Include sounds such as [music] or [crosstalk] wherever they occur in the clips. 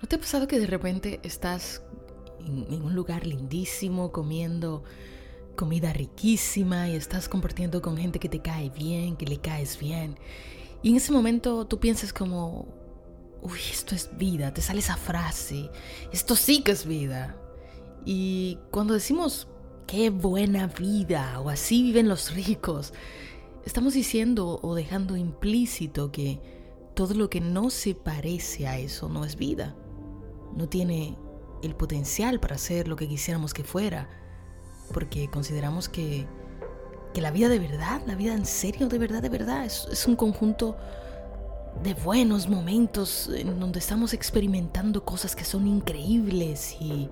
¿No te ha pasado que de repente estás en, un lugar lindísimo comiendo comida riquísima y estás compartiendo con gente que te cae bien, que le caes bien? Y en ese momento tú piensas como, uy, esto es vida, te sale esa frase, esto sí que es vida. Y cuando decimos, qué buena vida, o así viven los ricos, estamos diciendo o dejando implícito que todo lo que no se parece a eso no es vida no tiene el potencial para ser lo que quisiéramos que fuera, porque consideramos que, que la vida de verdad, la vida en serio, de verdad, de verdad, es, es un conjunto de buenos momentos en donde estamos experimentando cosas que son increíbles y,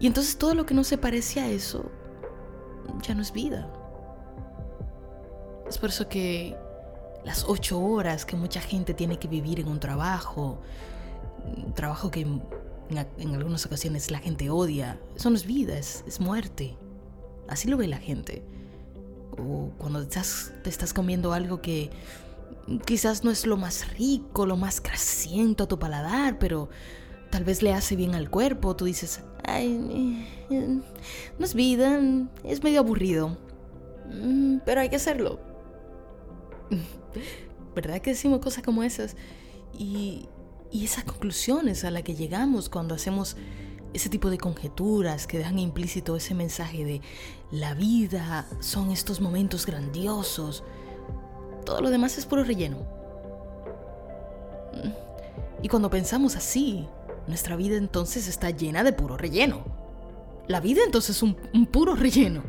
y entonces todo lo que no se parece a eso ya no es vida. Es por eso que las ocho horas que mucha gente tiene que vivir en un trabajo, trabajo que en, algunas ocasiones la gente odia. Eso no es vida, es, es muerte. Así lo ve la gente. O cuando estás, te estás comiendo algo que quizás no es lo más rico, lo más grasiento a tu paladar, pero tal vez le hace bien al cuerpo. Tú dices, ay, no es vida, es medio aburrido. Mm, pero hay que hacerlo. [laughs] ¿Verdad que decimos cosas como esas? Y, y esas conclusiones a las que llegamos cuando hacemos ese tipo de conjeturas que dejan implícito ese mensaje de la vida son estos momentos grandiosos, todo lo demás es puro relleno. Y cuando pensamos así, nuestra vida entonces está llena de puro relleno. La vida entonces es un puro relleno.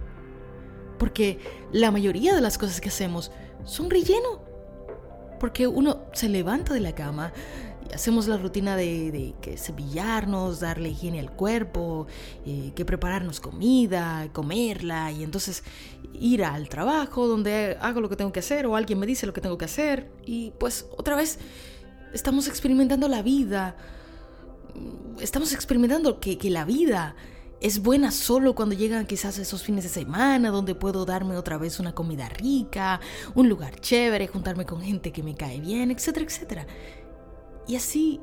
Porque la mayoría de las cosas que hacemos son relleno. Porque uno se levanta de la cama, hacemos la rutina de, que cepillarnos, darle higiene al cuerpo, eh, que prepararnos comida, comerla y entonces ir al trabajo donde hago lo que tengo que hacer o alguien me dice lo que tengo que hacer y pues otra vez estamos experimentando la vida, estamos experimentando que, que la vida es buena solo cuando llegan quizás esos fines de semana donde puedo darme otra vez una comida rica, un lugar chévere, juntarme con gente que me cae bien, etcétera, etcétera. Y así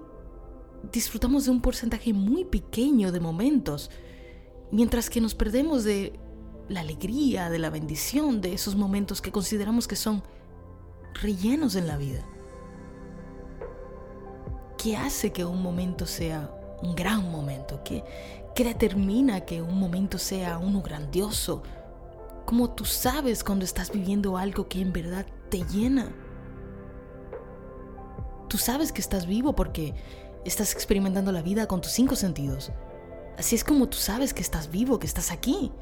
disfrutamos de un porcentaje muy pequeño de momentos, mientras que nos perdemos de la alegría, de la bendición, de esos momentos que consideramos que son rellenos en la vida. ¿Qué hace que un momento sea un gran momento? ¿Qué, determina que un momento sea uno grandioso? ¿Cómo tú sabes cuando estás viviendo algo que en verdad te llena? Tú sabes que estás vivo porque estás experimentando la vida con tus cinco sentidos. Así es como tú sabes que estás vivo, que estás aquí.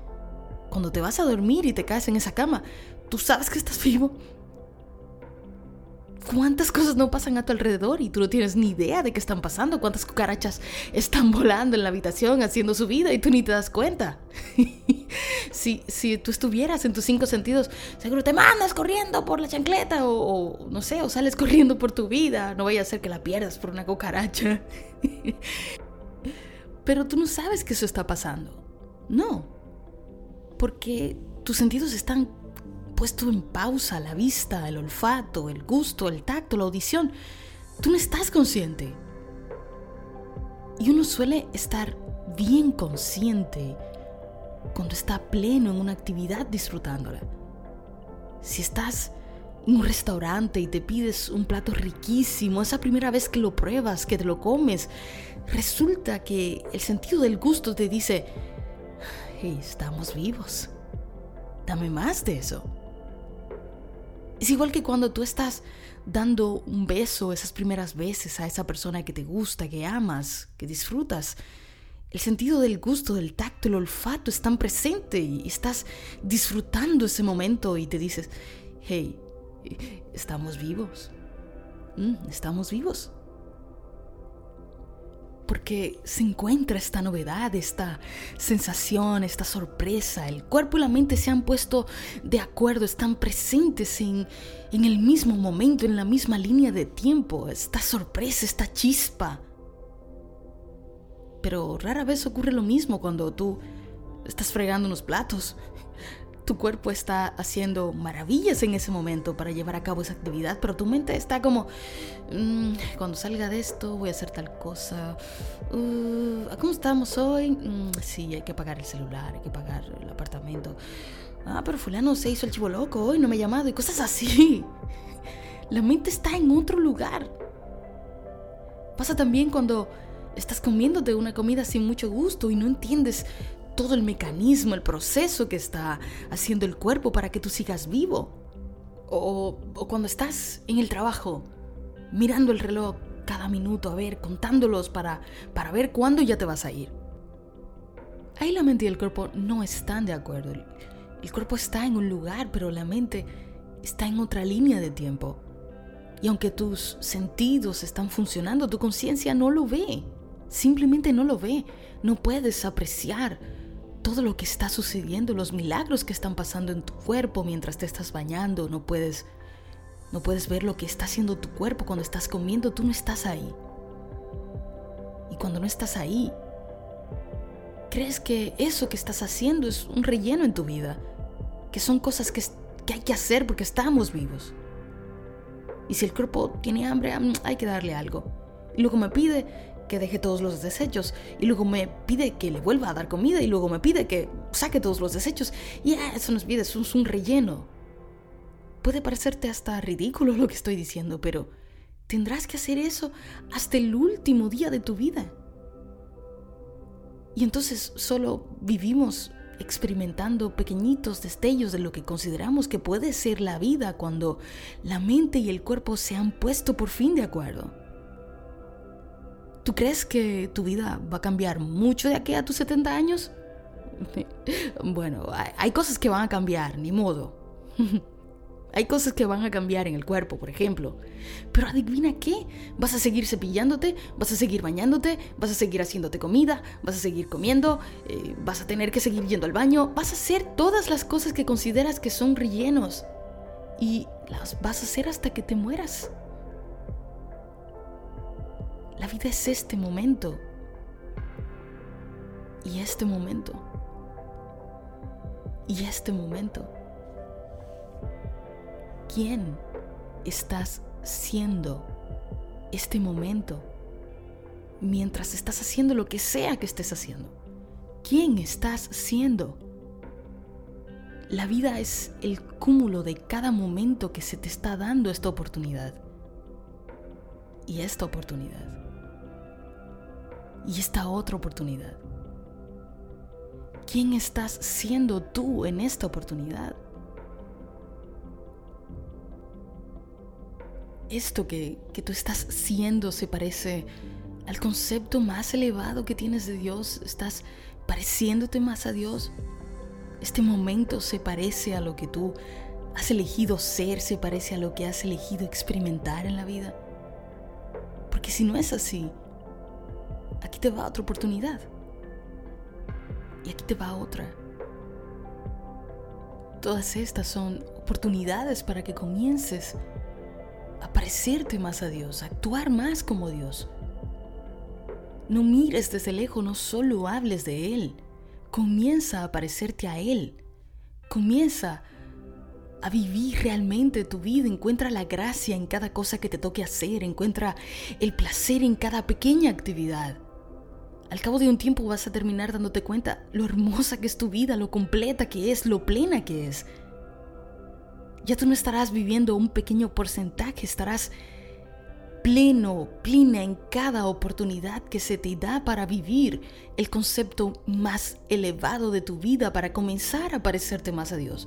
Cuando te vas a dormir y te caes en esa cama, tú sabes que estás [laughs] vivo cuántas cosas no pasan a tu alrededor y tú no tienes ni idea de qué están pasando, cuántas cucarachas están volando en la habitación haciendo su vida y tú ni te das cuenta. [laughs] si, si tú estuvieras en tus cinco sentidos, seguro te mandas corriendo por la chancleta o, no sé, o sales [laughs] corriendo por tu vida, no vaya a ser que la pierdas por una cucaracha. [laughs] Pero tú no sabes que eso está pasando. No, porque tus sentidos están puesto en pausa la vista, el olfato, el gusto, el tacto, la audición. Tú no estás consciente. Y uno suele estar bien consciente cuando está pleno en una actividad disfrutándola. Si estás en un restaurante y te pides un plato riquísimo, esa primera vez que lo pruebas, que te lo comes, resulta que el sentido del gusto te dice, estamos vivos, dame más de eso. Es igual que cuando tú estás dando un beso esas primeras veces a esa persona que te gusta, que amas, que disfrutas. El sentido del gusto, del tacto, el olfato están presente y estás disfrutando ese momento y te dices, hey, estamos vivos. Mm, estamos vivos porque se encuentra esta novedad, esta sensación, esta sorpresa. El cuerpo y la mente se han puesto de acuerdo, están presentes en, en el mismo momento, en la misma línea de tiempo. Esta sorpresa, esta chispa. Pero rara vez ocurre lo mismo cuando tú estás fregando unos platos. Tu cuerpo está haciendo maravillas en ese momento para llevar a cabo esa actividad, pero tu mente está como, mm, cuando salga de esto voy a hacer tal cosa. Uh, ¿Cómo estamos hoy? Mm, sí, hay que pagar el celular, hay que pagar el apartamento. Ah, pero fulano se hizo el chivo loco hoy, no me ha llamado y cosas así. [laughs] La mente está en otro lugar. Pasa también cuando estás comiéndote una comida sin mucho gusto y no entiendes todo el mecanismo, el proceso que está haciendo el cuerpo para que tú sigas vivo. O, cuando estás en el trabajo, mirando el reloj cada minuto, a ver, contándolos para, para ver cuándo ya te vas a ir. Ahí la mente y el cuerpo no están de acuerdo. El cuerpo está en un lugar, pero la mente está en otra línea de tiempo. Y aunque tus sentidos están funcionando, tu conciencia no lo ve. Simplemente no lo ve. No puedes apreciar todo lo que está sucediendo, los milagros que están pasando en tu cuerpo mientras te estás bañando, no puedes no puedes ver lo que está haciendo tu cuerpo cuando estás comiendo, tú no estás ahí. Y cuando no estás ahí, crees que eso que estás haciendo es un relleno en tu vida, que son cosas que, que hay que hacer porque estamos vivos. Y si el cuerpo tiene hambre, mm, hay que darle algo. Y luego me pide que deje todos los desechos y luego me pide que le vuelva a dar comida y luego me pide que saque todos los desechos y eso nos pide, es un relleno. Puede parecerte hasta ridículo lo que estoy diciendo, pero tendrás que hacer eso hasta el último día de tu vida. Y entonces solo vivimos experimentando pequeñitos destellos de lo que consideramos que puede ser la vida cuando la mente y el cuerpo se han puesto por fin de acuerdo. ¿Tú crees que tu vida va a cambiar mucho de aquí a tus 70 años? [laughs] Bueno, hay cosas que van a cambiar, ni modo. [laughs] Hay cosas que van a cambiar en el cuerpo, por ejemplo. Pero adivina qué, vas a seguir cepillándote, vas a seguir bañándote, vas a seguir haciéndote comida, vas a seguir comiendo, eh, vas a tener que seguir yendo al baño, vas a hacer todas las cosas que consideras que son rellenos. Y las vas a hacer hasta que te mueras. La vida es este momento. Y este momento. Y este momento. ¿Quién estás siendo este momento mientras estás haciendo lo que sea que estés haciendo? ¿Quién estás siendo? La vida es el cúmulo de cada momento que se te está dando esta oportunidad. Y esta oportunidad y esta otra oportunidad. ¿Quién estás siendo tú en esta oportunidad? Esto que, que tú estás siendo se parece al concepto más elevado que tienes de Dios. Estás pareciéndote más a Dios. Este momento se parece a lo que tú has elegido ser, se parece a lo que has elegido experimentar en la vida. Porque si no es así, te va otra oportunidad. Y aquí te va otra. Todas estas son oportunidades para que comiences a parecerte más a Dios, a actuar más como Dios. No mires desde lejos, no solo hables de Él. Comienza a parecerte a Él. Comienza a vivir realmente tu vida. Encuentra la gracia en cada cosa que te toque hacer. Encuentra el placer en cada pequeña actividad. Al cabo de un tiempo vas a terminar dándote cuenta lo hermosa que es tu vida, lo completa que es, lo plena que es. Ya tú no estarás viviendo un pequeño porcentaje, estarás pleno, plena en cada oportunidad que se te da para vivir el concepto más elevado de tu vida, para comenzar a parecerte más a Dios.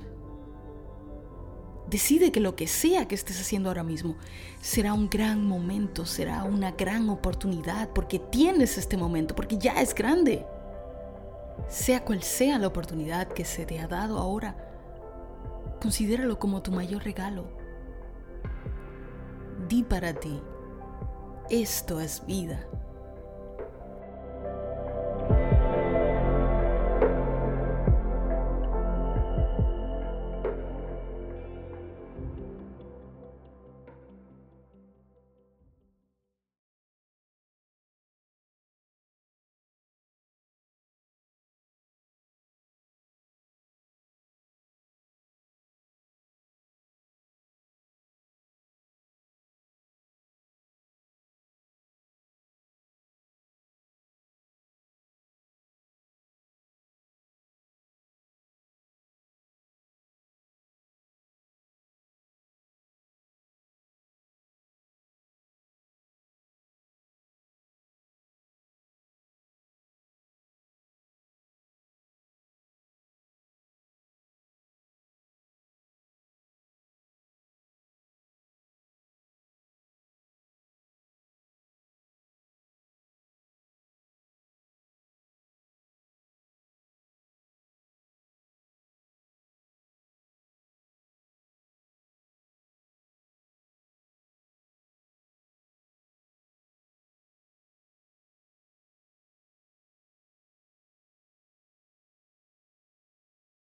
Decide que lo que sea que estés haciendo ahora mismo será un gran momento, será una gran oportunidad, porque tienes este momento, porque ya es grande. Sea cual sea la oportunidad que se te ha dado ahora, considéralo como tu mayor regalo. Di para ti, esto es vida.